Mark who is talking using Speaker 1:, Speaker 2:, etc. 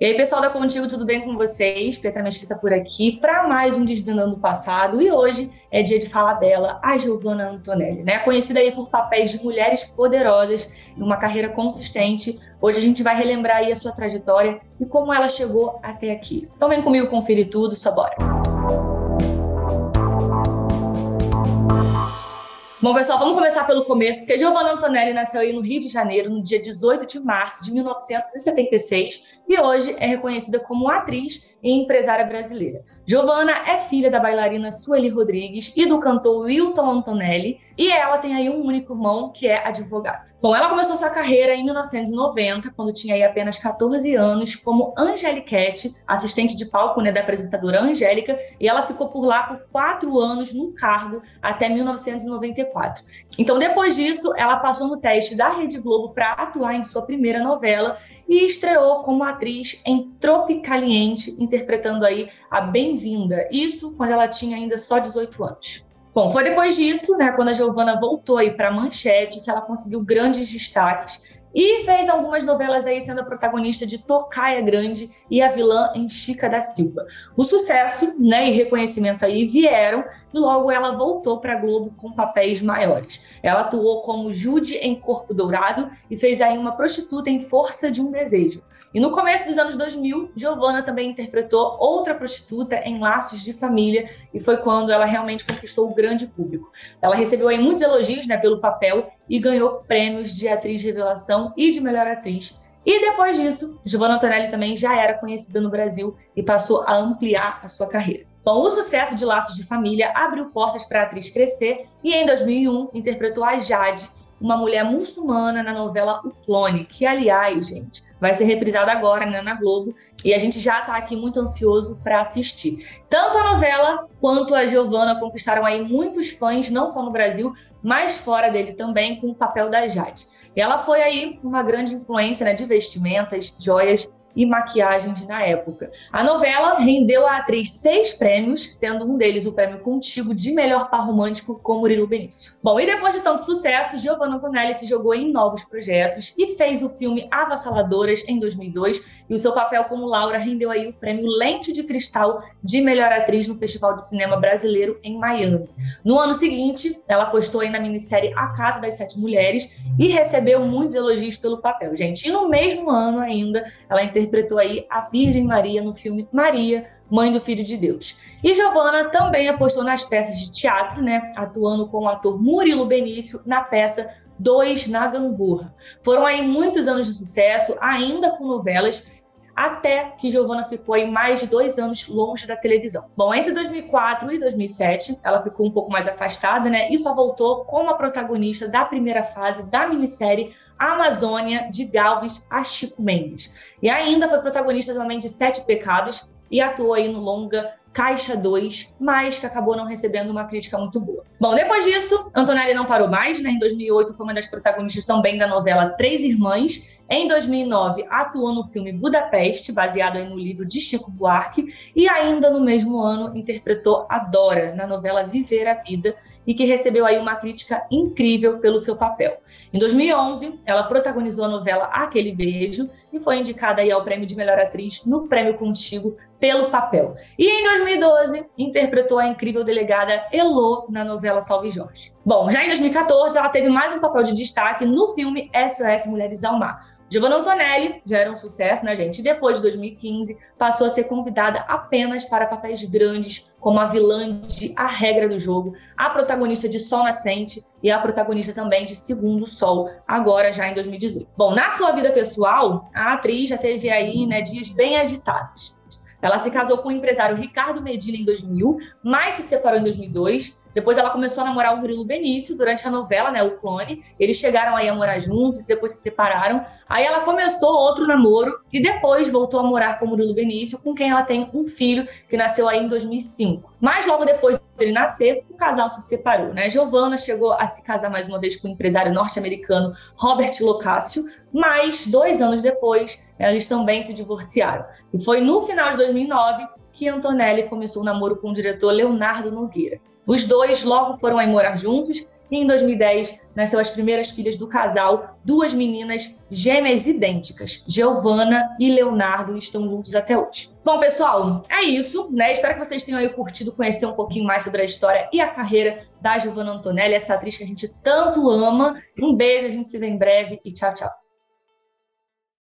Speaker 1: E aí, pessoal da Contigo, tudo bem com vocês? Petra Mesquita por aqui para mais um Desvendando o Passado. E hoje é dia de falar dela, a Giovanna Antonelli, né? Conhecida aí por papéis de mulheres poderosas, numa carreira consistente. Hoje a gente vai relembrar aí a sua trajetória e como ela chegou até aqui. Então vem comigo conferir tudo, só bora! Bom, pessoal, vamos começar pelo começo, porque Giovanna Antonelli nasceu aí no Rio de Janeiro no dia 18 de março de 1976 e hoje é reconhecida como atriz e empresária brasileira. Giovanna é filha da bailarina Sueli Rodrigues e do cantor Wilton Antonelli, e ela tem aí um único irmão que é advogado. Bom, ela começou sua carreira em 1990, quando tinha aí apenas 14 anos, como Angeliquete, assistente de palco né, da apresentadora Angélica, e ela ficou por lá por quatro anos no cargo até 1994. Então, depois disso, ela passou no teste da Rede Globo para atuar em sua primeira novela e estreou como atriz em Tropicaliente, interpretando aí a Bem-vinda. Isso quando ela tinha ainda só 18 anos. Bom, foi depois disso, né, quando a Giovana voltou aí para Manchete, que ela conseguiu grandes destaques e fez algumas novelas aí sendo a protagonista de Tocaia Grande e a vilã em Chica da Silva. O sucesso né, e reconhecimento aí vieram e logo ela voltou para Globo com papéis maiores. Ela atuou como Jude em Corpo Dourado e fez aí uma prostituta em Força de um Desejo. E no começo dos anos 2000, Giovanna também interpretou outra prostituta em Laços de Família, e foi quando ela realmente conquistou o grande público. Ela recebeu aí muitos elogios né, pelo papel e ganhou prêmios de atriz revelação e de melhor atriz. E depois disso, Giovanna Antonelli também já era conhecida no Brasil e passou a ampliar a sua carreira. Bom, o sucesso de Laços de Família abriu portas para a atriz crescer e em 2001 interpretou a Jade, uma mulher muçulmana na novela O Clone, que aliás, gente, vai ser reprisada agora né, na Globo e a gente já está aqui muito ansioso para assistir. Tanto a novela quanto a Giovanna conquistaram aí muitos fãs, não só no Brasil, mas fora dele também, com o papel da Jade. Ela foi aí uma grande influência né, de vestimentas, joias e maquiagens na época. A novela rendeu à atriz seis prêmios, sendo um deles o prêmio Contigo de melhor par romântico com Murilo Benício. Bom, e depois de tanto sucesso, Giovanna Antonelli se jogou em novos projetos e fez o filme Avassaladoras em 2002 e o seu papel como Laura rendeu aí o prêmio Lente de Cristal de melhor atriz no Festival de Cinema Brasileiro em Miami. No ano seguinte, ela postou aí na minissérie A Casa das Sete Mulheres e recebeu muitos elogios pelo papel, gente. E no mesmo ano ainda, ela interpretou interpretou aí a Virgem Maria no filme Maria, Mãe do Filho de Deus. E Giovanna também apostou nas peças de teatro, né, atuando com o ator Murilo Benício na peça Dois na Gangorra. Foram aí muitos anos de sucesso, ainda com novelas, até que Giovanna ficou aí mais de dois anos longe da televisão. Bom, entre 2004 e 2007, ela ficou um pouco mais afastada, né, e só voltou como a protagonista da primeira fase da minissérie Amazônia, de Galves a Chico Mendes. E ainda foi protagonista também de Sete Pecados e atuou aí no longa Caixa 2, mas que acabou não recebendo uma crítica muito boa. Bom, depois disso, Antonelli não parou mais, né? Em 2008 foi uma das protagonistas também da novela Três Irmãs. Em 2009, atuou no filme Budapeste, baseado no livro de Chico Buarque, e ainda no mesmo ano interpretou a Dora na novela Viver a Vida, e que recebeu aí uma crítica incrível pelo seu papel. Em 2011, ela protagonizou a novela Aquele Beijo e foi indicada aí ao prêmio de melhor atriz no Prêmio Contigo pelo papel. E em 2012, interpretou a incrível delegada Elo na novela Salve Jorge. Bom, já em 2014, ela teve mais um papel de destaque no filme SOS Mulheres ao Mar, Giovanna Antonelli já era um sucesso, né, gente? E depois de 2015, passou a ser convidada apenas para papéis grandes, como a vilã de A Regra do Jogo, a protagonista de Sol Nascente e a protagonista também de Segundo Sol, agora já em 2018. Bom, na sua vida pessoal, a atriz já teve aí, né, dias bem agitados. Ela se casou com o empresário Ricardo Medina em 2000, mas se separou em 2002 depois ela começou a namorar o Murilo Benício durante a novela, né, o Clone. Eles chegaram aí a morar juntos, depois se separaram. Aí ela começou outro namoro e depois voltou a morar com o Murilo Benício, com quem ela tem um filho que nasceu aí em 2005. Mas logo depois dele nascer, o casal se separou, né? Giovanna chegou a se casar mais uma vez com o empresário norte-americano Robert Locascio, mas dois anos depois eles também se divorciaram. E foi no final de 2009 que Antonelli começou o um namoro com o diretor Leonardo Nogueira. Os dois logo foram aí morar juntos e em 2010 nasceu as primeiras filhas do casal, duas meninas gêmeas idênticas, Giovanna e Leonardo, e estão juntos até hoje. Bom, pessoal, é isso, né? Espero que vocês tenham aí curtido conhecer um pouquinho mais sobre a história e a carreira da Giovanna Antonelli, essa atriz que a gente tanto ama. Um beijo, a gente se vê em breve e tchau, tchau.